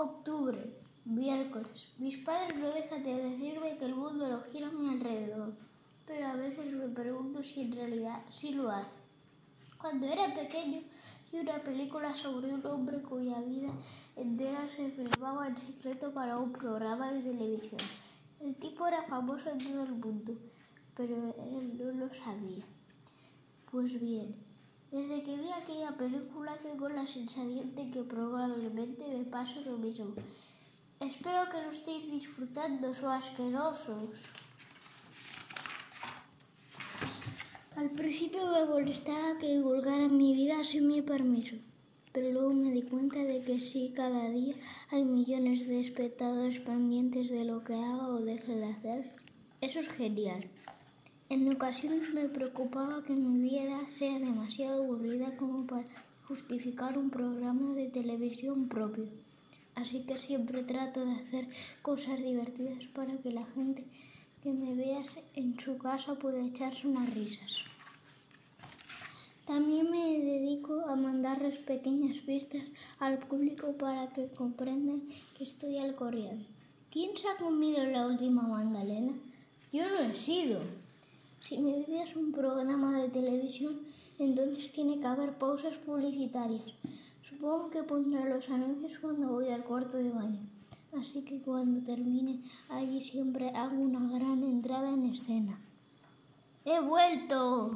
Octubre, miércoles. Mis padres no dejan de decirme que el mundo no gira a mi alrededor, pero a veces me pregunto si en realidad sí lo hace. Cuando era pequeño vi una película sobre un hombre cuya vida entera se filmaba en secreto para un programa de televisión. El tipo era famoso en todo el mundo, pero él no lo sabía. Pues bien, desde que vi aquella película tengo la sensación de que probablemente me pase lo mismo. Espero que lo estéis disfrutando, so asquerosos. Al principio me molestaba que divulgaran mi vida sin mi permiso, pero luego me di cuenta de que sí, cada día hay millones de espectadores pendientes de lo que haga o deje de hacer. Eso es genial. En ocasiones me preocupaba que mi vida sea demasiado aburrida como para justificar un programa de televisión propio. Así que siempre trato de hacer cosas divertidas para que la gente que me vea en su casa pueda echarse unas risas. También me dedico a mandarles pequeñas pistas al público para que comprendan que estoy al corriente. ¿Quién se ha comido la última magdalena? Yo no he sido. Si mi vida es un programa de televisión, entonces tiene que haber pausas publicitarias. Supongo que pondré los anuncios cuando voy al cuarto de baño. Así que cuando termine allí siempre hago una gran entrada en escena. ¡He vuelto!